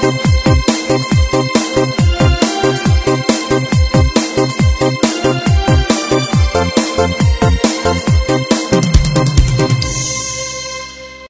Música